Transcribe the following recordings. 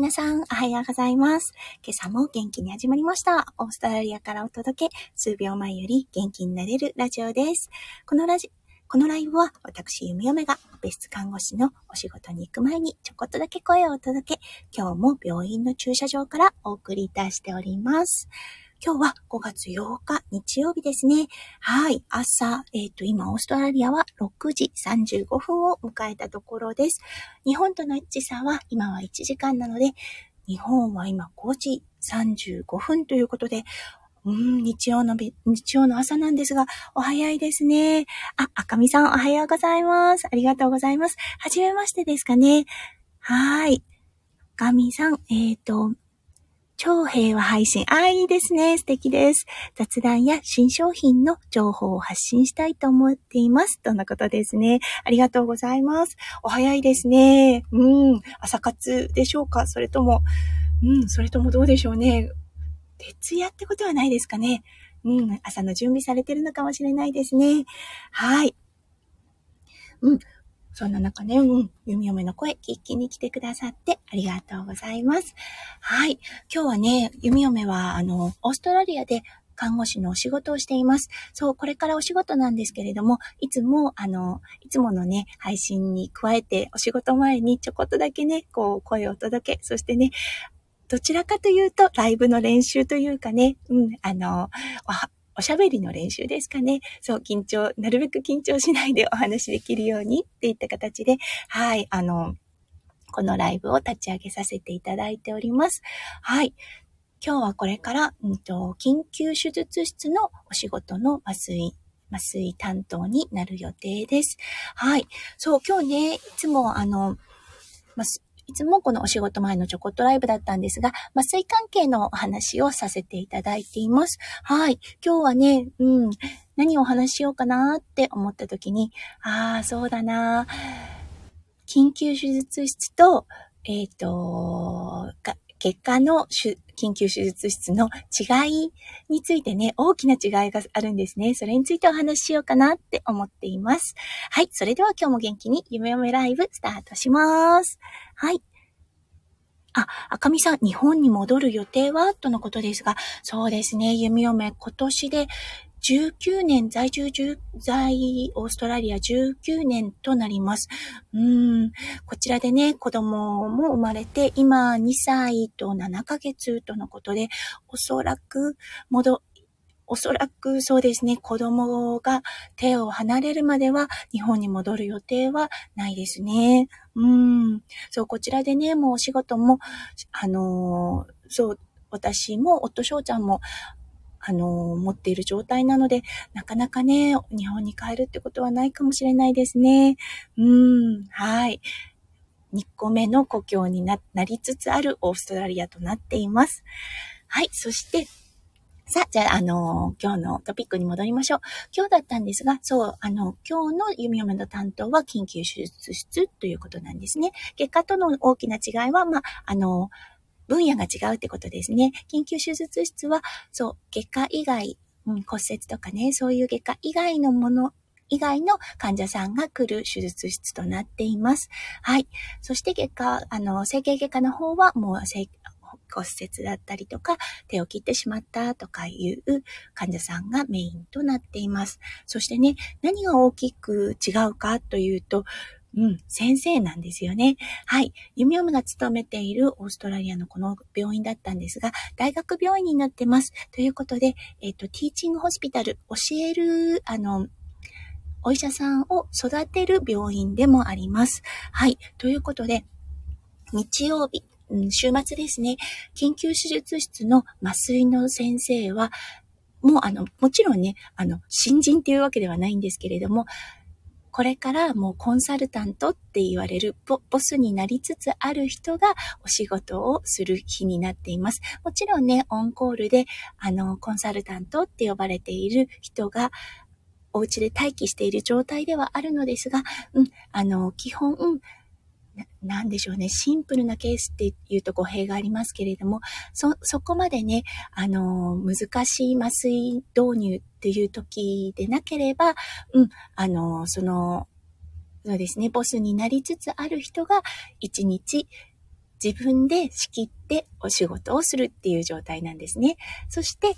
皆さん、おはようございます。今朝も元気に始まりました。オーストラリアからお届け、数秒前より元気になれるラジオです。このラジ、このライブは私、ゆみおめが別室看護師のお仕事に行く前にちょこっとだけ声をお届け、今日も病院の駐車場からお送りいたしております。今日は5月8日日曜日ですね。はい。朝、えっ、ー、と、今、オーストラリアは6時35分を迎えたところです。日本との時差は今は1時間なので、日本は今5時35分ということで、うん、日曜の、日曜の朝なんですが、お早いですね。あ、赤みさんおはようございます。ありがとうございます。はじめましてですかね。はい。赤みさん、えっ、ー、と、超平和配信。ああ、いいですね。素敵です。雑談や新商品の情報を発信したいと思っています。とのことですね。ありがとうございます。お早いですね。うん。朝活でしょうか？それとも、うん、それともどうでしょうね。徹夜ってことはないですかね。うん、朝の準備されてるのかもしれないですね。はい。うん。そんな中ね、うん、弓嫁の声聞きに来てくださってありがとうございます。はい。今日はね、弓嫁は、あの、オーストラリアで看護師のお仕事をしています。そう、これからお仕事なんですけれども、いつも、あの、いつものね、配信に加えて、お仕事前にちょこっとだけね、こう、声を届け、そしてね、どちらかというと、ライブの練習というかね、うん、あの、おしゃべりの練習ですかね。そう、緊張、なるべく緊張しないで お話できるようにっていった形で、はい、あの、このライブを立ち上げさせていただいております。はい。今日はこれから、うんと、緊急手術室のお仕事の麻酔、麻酔担当になる予定です。はい。そう、今日ね、いつもあの、いつもこのお仕事前のちょこっとライブだったんですが、麻酔関係のお話をさせていただいています。はい。今日はね、うん、何をお話ししようかなって思った時に、ああ、そうだな。緊急手術室と、えっ、ー、と、結果の緊急手術室の違いについてね、大きな違いがあるんですね。それについてお話ししようかなって思っています。はい。それでは今日も元気に夢夢ライブスタートします。はい。あ、赤みさん、日本に戻る予定は？とのことですが、そうですね、弓嫁、今年で19年、在住在オーストラリア19年となります。うん、こちらでね、子供も生まれて、今2歳と7ヶ月とのことで、おそらく戻、おそらくそうですね、子供が手を離れるまでは日本に戻る予定はないですね。うん。そう、こちらでね、もうお仕事も、あのー、そう、私も夫翔ちゃんもあの、持っている状態なので、なかなかね、日本に帰るってことはないかもしれないですね。うん、はい。2個目の故郷になりつつあるオーストラリアとなっています。はい。そして、さあ、じゃあ、あの、今日のトピックに戻りましょう。今日だったんですが、そう、あの、今日の弓嫁の担当は緊急手術室ということなんですね。結果との大きな違いは、まあ、あの、分野が違うってことですね。緊急手術室は、そう、外科以外、うん、骨折とかね、そういう外科以外のもの以外の患者さんが来る手術室となっています。はい。そして外科、あの、整形外科の方はもう骨折だったりとか、手を切ってしまったとかいう患者さんがメインとなっています。そしてね、何が大きく違うかというと、うん、先生なんですよね。はい。ユミオムが勤めているオーストラリアのこの病院だったんですが、大学病院になってます。ということで、えっ、と、ティーチングホスピタル、教える、あの、お医者さんを育てる病院でもあります。はい。ということで、日曜日、週末ですね、緊急手術室の麻酔の先生は、もうあの、もちろんね、あの、新人っていうわけではないんですけれども、これからもうコンサルタントって言われるボスになりつつある人がお仕事をする日になっています。もちろんね、オンコールで、あの、コンサルタントって呼ばれている人が、お家で待機している状態ではあるのですが、うん、あの、基本、なんでしょうね、シンプルなケースっていうと語弊がありますけれども、そ、そこまでね、あの、難しい麻酔導入っていう時でなければ、うん、あの、その、そうですね、ボスになりつつある人が一日自分で仕切ってお仕事をするっていう状態なんですね。そして、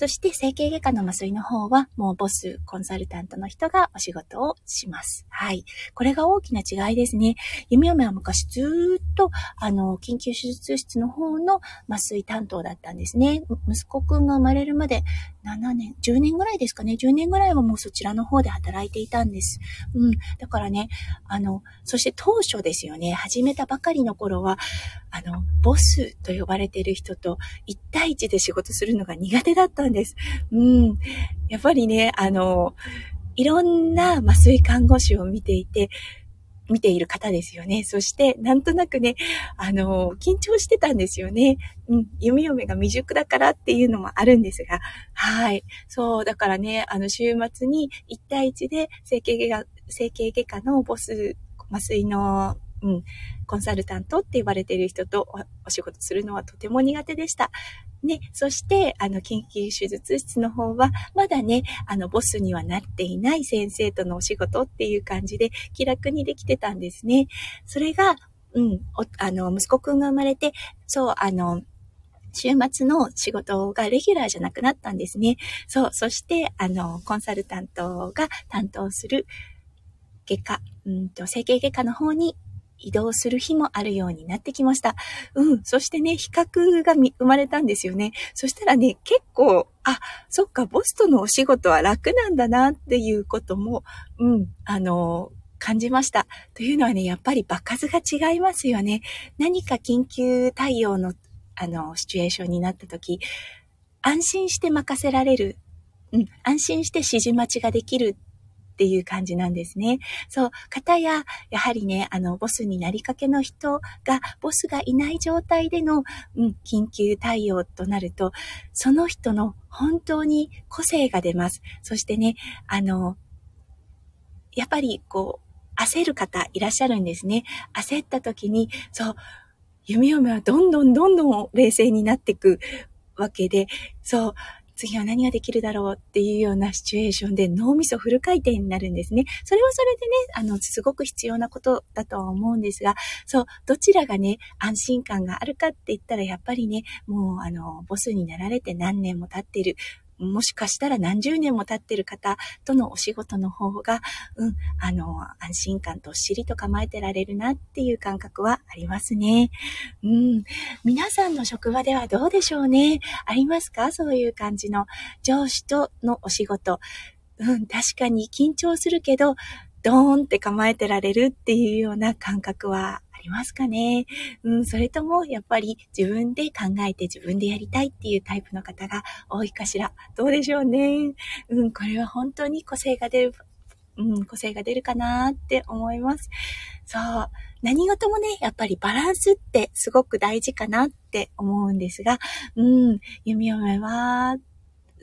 そして整形外科の麻酔の方はもうボス、コンサルタントの人がお仕事をします。はい。これが大きな違いですね。弓嫁は昔ずっと、あの、緊急手術室の方の麻酔担当だったんですね。息子くんが生まれるまで7年、10年ぐらいですかね。10年ぐらいはもうそちらの方で働いていたんです。うん。だからね、あの、そして当初ですよね、始めたばかりの頃は、あの、ボスと呼ばれている人と1対1で仕事するのが苦手だったんんです。うん。やっぱりね、あの、いろんな麻酔看護師を見ていて、見ている方ですよね。そして、なんとなくね、あの、緊張してたんですよね。うん、弓嫁が未熟だからっていうのもあるんですが、はい。そう、だからね、あの、週末に1対1で整形外科、整形外科のボス、麻酔のうん、コンサルタントって言われている人とお仕事するのはとても苦手でした。ね、そして、あの、緊急手術室の方は、まだね、あの、ボスにはなっていない先生とのお仕事っていう感じで、気楽にできてたんですね。それが、うん、あの、息子くんが生まれて、そう、あの、週末の仕事がレギュラーじゃなくなったんですね。そう、そして、あの、コンサルタントが担当する外科、うんと、整形外科の方に移動する日もあるようになってきました。うん。そしてね、比較が生まれたんですよね。そしたらね、結構、あ、そっか、ボスとのお仕事は楽なんだなっていうことも、うん、あの、感じました。というのはね、やっぱり場数が違いますよね。何か緊急対応の、あの、シチュエーションになった時、安心して任せられる。うん、安心して指示待ちができるっていう感じなんですね。そう、方や、やはりね、あの、ボスになりかけの人が、ボスがいない状態での、うん、緊急対応となると、その人の本当に個性が出ます。そしてね、あの、やっぱりこう、焦る方いらっしゃるんですね。焦った時に、そう、弓嫁はどんどんどんどん冷静になっていくわけで、そう、次は何ができるだろうっていうようなシチュエーションで脳みそフル回転になるんですね。それはそれでね、あの、すごく必要なことだとは思うんですが、そう、どちらがね、安心感があるかって言ったらやっぱりね、もうあの、ボスになられて何年も経ってる、もしかしたら何十年も経ってる方とのお仕事の方が、うん、あの、安心感としりと構えてられるなっていう感覚はありますね。うん。皆さんの職場ではどうでしょうね。ありますか？そういう感じの上司とのお仕事。うん、確かに緊張するけど、ドーンって構えてられるっていうような感覚はありますかねうん、それとも、やっぱり自分で考えて自分でやりたいっていうタイプの方が多いかしら。どうでしょうね。うん、これは本当に個性が出る、うん、個性が出るかなって思います。そう。何事もね、やっぱりバランスってすごく大事かなって思うんですが、うん、弓嫁は、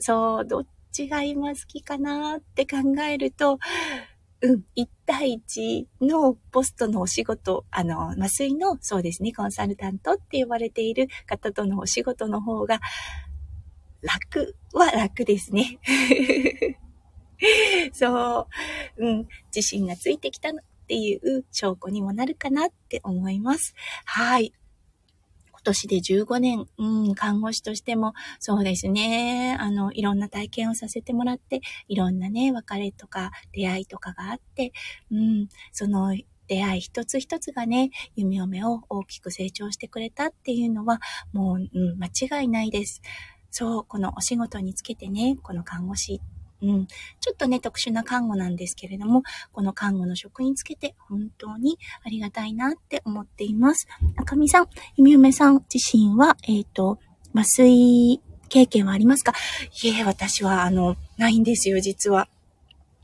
そう、どっちが今好きかなって考えると、うん、1対1のポストのお仕事、あの、麻酔の、そうですね、コンサルタントって呼ばれている方とのお仕事の方が、楽は楽ですね。そう、うん、自信がついてきたのっていう証拠にもなるかなって思います。はい。年で15年、うん、看護師としても、そうですね、あの、いろんな体験をさせてもらって、いろんなね、別れとか出会いとかがあって、うん、その、出会い一つ一つがね、弓嫁を大きく成長してくれたっていうのは、もう、うん、間違いないです。そう、このお仕事につけてね、この看護師うん、ちょっとね、特殊な看護なんですけれども、この看護の職につけて本当にありがたいなって思っています。赤見さん、ゆみゆめさん自身は、えっ、ー、と、麻酔経験はありますか？いえ、私は、あの、ないんですよ、実は。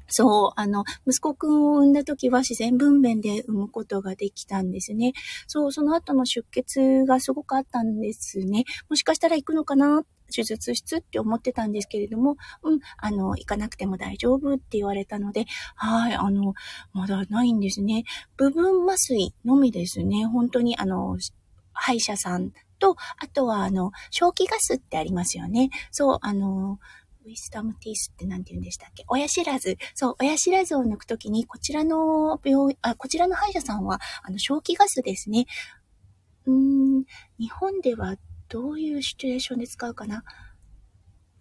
そう、あの、息子くんを産んだ時は自然分娩で産むことができたんですね。そう、その後の出血がすごくあったんですね。もしかしたら行くのかな手術室って思ってたんですけれども、うん、あの、行かなくても大丈夫って言われたので、はい、あの、まだないんですね。部分麻酔のみですね。本当に、あの、歯医者さんと、あとは、あの、正気ガスってありますよね。そう、あの、ウィスタムティースって何て言うんでしたっけ？親知らず。そう、親知らずを抜くときに、こちらの病、あ、こちらの歯医者さんは、あの、正気ガスですね。うーん、日本ではどういうシチュエーションで使うかな？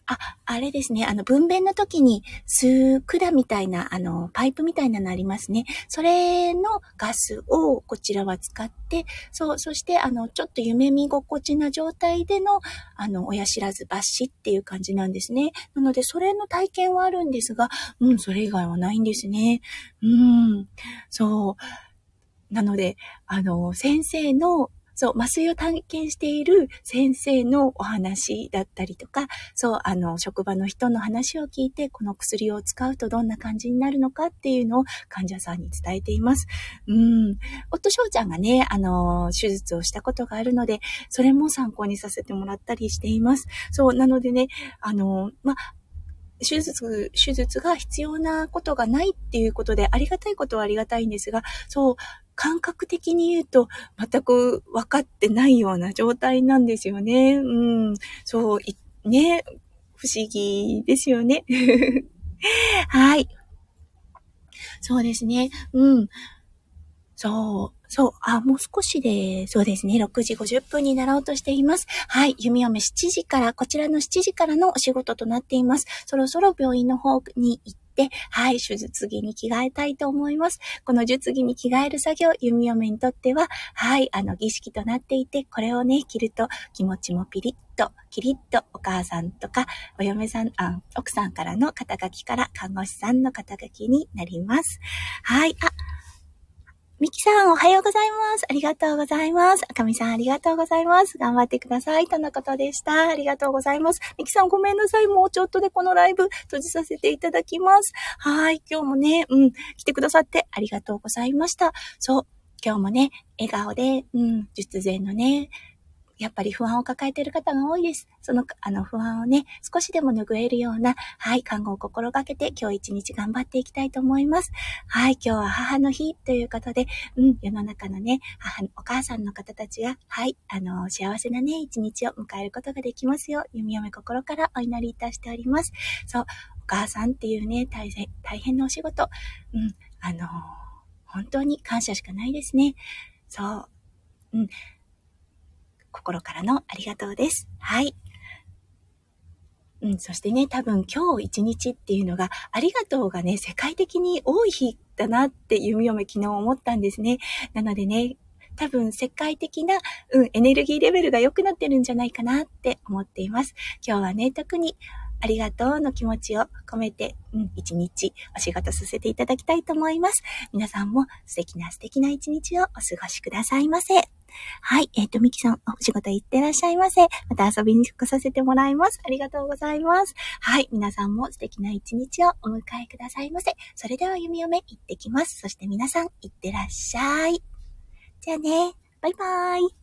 あ、あれですね。あの、分娩の時に吸う管みたいな、あの、パイプみたいなのありますね。それのガスをこちらは使って、そう、そして、あの、ちょっと夢見心地な状態での、あの、親知らず抜歯っていう感じなんですね。なので、それの体験はあるんですが、うん、それ以外はないんですね。うん、そう。なので、あの、先生のそう、麻酔を体験している先生のお話だったりとか、そう、あの、職場の人の話を聞いて、この薬を使うとどんな感じになるのかっていうのを患者さんに伝えています。うん。夫翔ちゃんがね、あの、手術をしたことがあるので、それも参考にさせてもらったりしています。そう、なのでね、あの、ま、手術、手術が必要なことがないっていうことで、ありがたいことはありがたいんですが、そう、感覚的に言うと全く分かってないような状態なんですよね。うん。そう、ね、不思議ですよね。はい。そうですね。うん。そう。そう。あ、もう少しで、そうですね。6時50分になろうとしています。はい。弓嫁7時から、こちらの7時からのお仕事となっています。そろそろ病院の方に行って、はい、手術着に着替えたいと思います。この術着に着替える作業、弓嫁にとっては、はい、あの、儀式となっていて、これをね、着ると気持ちもピリッと、キリッとお母さんとか、お嫁さん、あ、奥さんからの肩書きから看護師さんの肩書きになります。はい、あ、ミキさん、おはようございます。ありがとうございます。赤みさん、ありがとうございます。頑張ってください。とのことでした。ありがとうございます。ミキさん、ごめんなさい。もうちょっとでこのライブ閉じさせていただきます。はい。今日もね、うん、来てくださってありがとうございました。そう。今日もね、笑顔で、うん、術前のね、やっぱり不安を抱えている方が多いです。その、あの不安をね、少しでも拭えるような、はい、看護を心がけて今日一日頑張っていきたいと思います。はい、今日は母の日ということで、うん、世の中のね、母、お母さんの方たちが、はい、あの、幸せなね、一日を迎えることができますよう、弓嫁心からお祈りいたしております。そう、お母さんっていうね、大変、大変なお仕事、うん、あの、本当に感謝しかないですね。そう。うん。心からのありがとうです。はい。うん、そしてね、多分今日一日っていうのが、ありがとうがね、世界的に多い日だなって弓嫁昨日思ったんですね。なのでね、多分世界的な、うん、エネルギーレベルが良くなってるんじゃないかなって思っています。今日はね、特にありがとうの気持ちを込めて、うん、一日お仕事させていただきたいと思います。皆さんも素敵な素敵な一日をお過ごしくださいませ。はい。えっ、ー、と、ミキさん、お仕事行ってらっしゃいませ。また遊びに来させてもらいます。ありがとうございます。はい。皆さんも素敵な一日をお迎えくださいませ。それでは、弓嫁行ってきます。そして皆さん、行ってらっしゃい。じゃあね。バイバーイ。